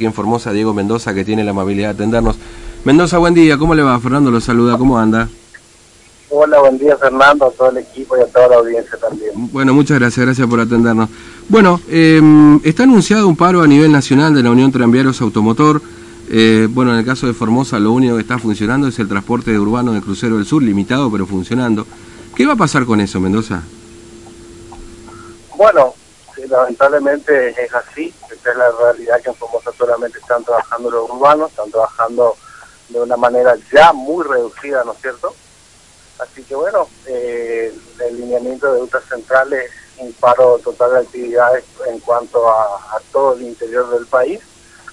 aquí en Formosa, Diego Mendoza, que tiene la amabilidad de atendernos. Mendoza, buen día, ¿cómo le va? Fernando lo saluda, ¿cómo anda? Hola, buen día Fernando, a todo el equipo y a toda la audiencia también. Bueno, muchas gracias, gracias por atendernos. Bueno, eh, está anunciado un paro a nivel nacional de la Unión Tranviarios Automotor. Eh, bueno, en el caso de Formosa lo único que está funcionando es el transporte urbano de Crucero del Sur, limitado pero funcionando. ¿Qué va a pasar con eso, Mendoza? Bueno, lamentablemente es así, es la realidad que en Formosa solamente están trabajando los urbanos, están trabajando de una manera ya muy reducida, ¿no es cierto? Así que bueno, eh, el lineamiento de rutas centrales es un paro total de actividades en cuanto a, todo el interior del país,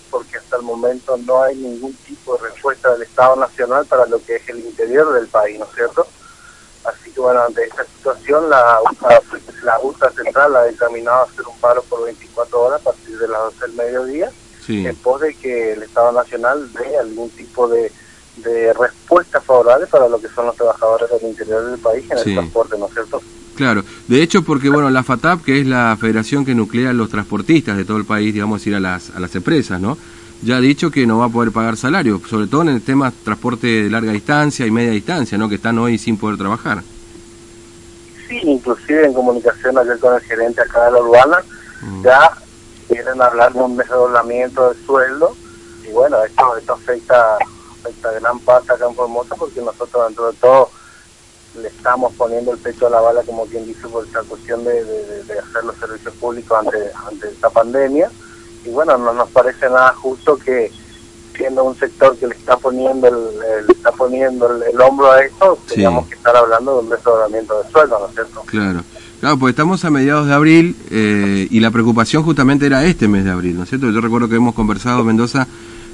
porque hasta el momento no hay ningún tipo de respuesta del Estado Nacional para lo que es el interior del país, ¿no es cierto? Así que bueno, ante esta situación la, la, ruta central ha determinado hacer un paro por 24 horas a partir de las 12 del mediodía, en pos de que el Estado Nacional dé algún tipo de de respuesta favorable para lo que son los trabajadores del interior del país en el transporte, ¿no es cierto? Claro, de hecho porque bueno, la FATAP, que es la federación que nuclea a los transportistas de todo el país, digamos, ir a las, a las empresas, ¿no? Ya ha dicho que no va a poder pagar salario, sobre todo en el tema transporte de larga distancia y media distancia, ¿no? Que están hoy sin poder trabajar. Sí, inclusive en comunicación ayer con el gerente acá de la urbana, mm. ya quieren hablar de un desdoblamiento de sueldo y bueno, esto, esto afecta esta gran parte acá en Formosa porque nosotros dentro de todo le estamos poniendo el pecho a la bala, como quien dice, por esta cuestión de, hacer los servicios públicos ante, ante esta pandemia. Y bueno, no nos parece nada justo que siendo un sector que le está poniendo el, está poniendo el, hombro a esto, tengamos que estar hablando de un desdoblamiento de sueldo, ¿no es cierto? Claro. Claro, pues estamos a mediados de abril eh, y la preocupación justamente era este mes de abril, ¿no es cierto? Yo recuerdo que hemos conversado, Mendoza,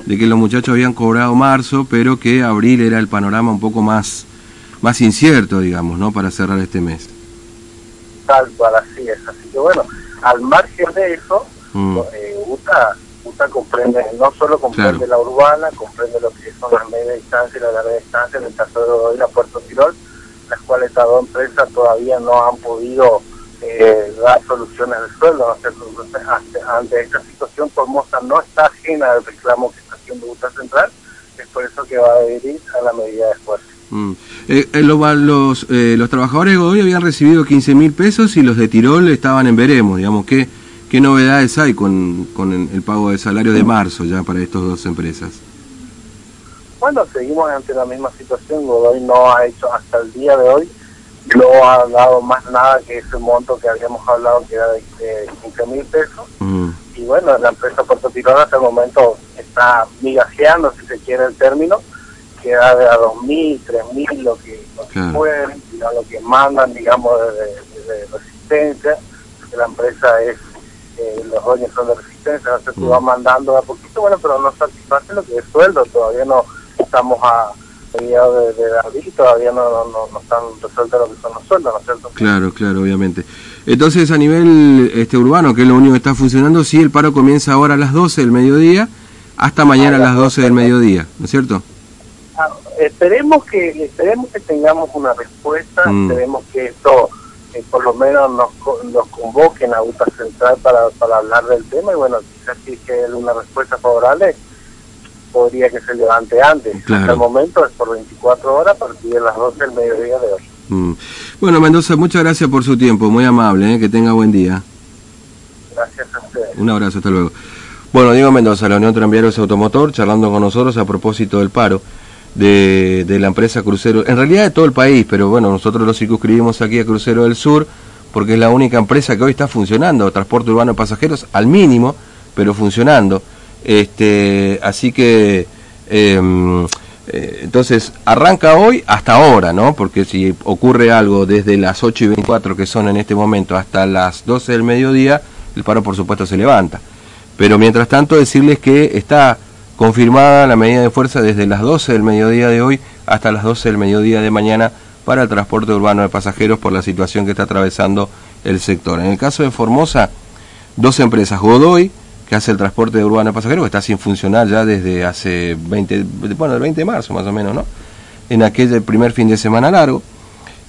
de que los muchachos habían cobrado marzo, pero que abril era el panorama un poco más, más incierto, digamos, ¿no? Para cerrar este mes. Tal cual, así es. Así que bueno, al margen de eso, mm. eh, UTA, UTA comprende, no solo comprende la urbana, comprende lo que son las media distancia y la larga distancia, en el caso de hoy la Puerto Tirol, las cuales estas dos empresas todavía no han podido eh, dar soluciones de sueldo. ¿no? ante, esta situación, Formosa no está ajena al reclamo que de Buta Central, es por eso que va a adherir a la medida de esfuerzo. Mm. Eh, eh los, eh, los trabajadores de Godoy habían recibido 15 mil pesos y los de Tirol estaban en veremos, digamos, ¿qué, qué novedades hay con, con el pago de salario de marzo ya para estas dos empresas? Bueno, seguimos ante la misma situación, Godoy no ha hecho hasta el día de hoy, no ha dado más nada que ese monto que habíamos hablado que era de, 15 mil pesos. Mm. Y bueno, la empresa Puerto Tirol hasta el momento está migajeando, si se quiere el término, que da de a 2.000, 3.000 lo que, lo que pueden, lo que mandan, digamos, de, resistencia, que la empresa es, eh, los dueños son de resistencia, se va mm. mandando a poquito, bueno, pero no satisface lo que es sueldo, todavía no estamos a mediados de, de abril, todavía no, no, no, están resueltos lo que son los sueldos, ¿no es cierto? Claro, claro, obviamente. Entonces, a nivel este urbano, que es lo único que está funcionando, sí, el paro comienza ahora a las 12 del mediodía, hasta mañana a las 12 del mediodía, ¿no es cierto? Ah, esperemos que esperemos que tengamos una respuesta, mm. esperemos que esto eh, por lo menos nos, nos convoquen a UTA Central para, para hablar del tema y bueno, quizás si es que una respuesta favorable podría que se levante antes. Hasta el momento es por 24 horas a partir de las 12 del mediodía de hoy. Mm. Bueno, Mendoza, muchas gracias por su tiempo, muy amable, ¿eh? que tenga buen día. Gracias a ustedes. Un abrazo, hasta luego. Bueno, Diego Mendoza, la Unión Tranviarios Automotor, charlando con nosotros a propósito del paro de, la empresa Crucero, en realidad de todo el país, pero bueno, nosotros lo circunscribimos aquí a Crucero del Sur, porque es la única empresa que hoy está funcionando, transporte urbano de pasajeros al mínimo, pero funcionando. Este, así que, em, eh, entonces, arranca hoy hasta ahora, ¿no? Porque si ocurre algo desde las 8 y 24 que son en este momento hasta las 12 del mediodía, el paro por supuesto se levanta. Pero mientras tanto decirles que está confirmada la medida de fuerza desde las 12 del mediodía de hoy hasta las 12 del mediodía de mañana para el transporte urbano de pasajeros por la situación que está atravesando el sector. En el caso de Formosa, dos empresas, Godoy, que hace el transporte urbano de pasajeros, que está sin funcionar ya desde hace 20, bueno, el 20 de marzo más o menos, ¿no? En aquel primer fin de semana largo,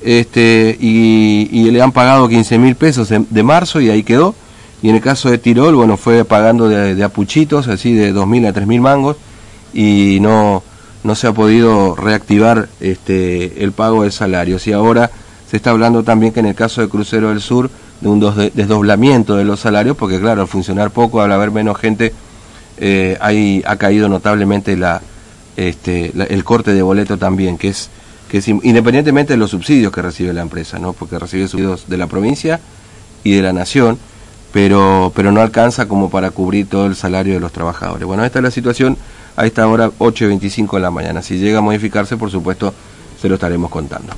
este, y, le han pagado 15 mil pesos de marzo y ahí quedó y en el caso de Tirol, bueno, fue pagando de, de apuchitos, así de 2.000 a 3.000 mangos, y no, no se ha podido reactivar este, el pago de salarios. Y ahora se está hablando también que en el caso de Crucero del Sur, de un desdoblamiento de los salarios, porque claro, al funcionar poco, al haber menos gente, eh, ha caído notablemente la, este, el corte de boleto también, que es, que es independientemente de los subsidios que recibe la empresa, ¿no? porque recibe subsidios de la provincia y de la nación, pero, pero no alcanza como para cubrir todo el salario de los trabajadores. Bueno, esta es la situación a esta hora 8.25 de la mañana. Si llega a modificarse, por supuesto, se lo estaremos contando.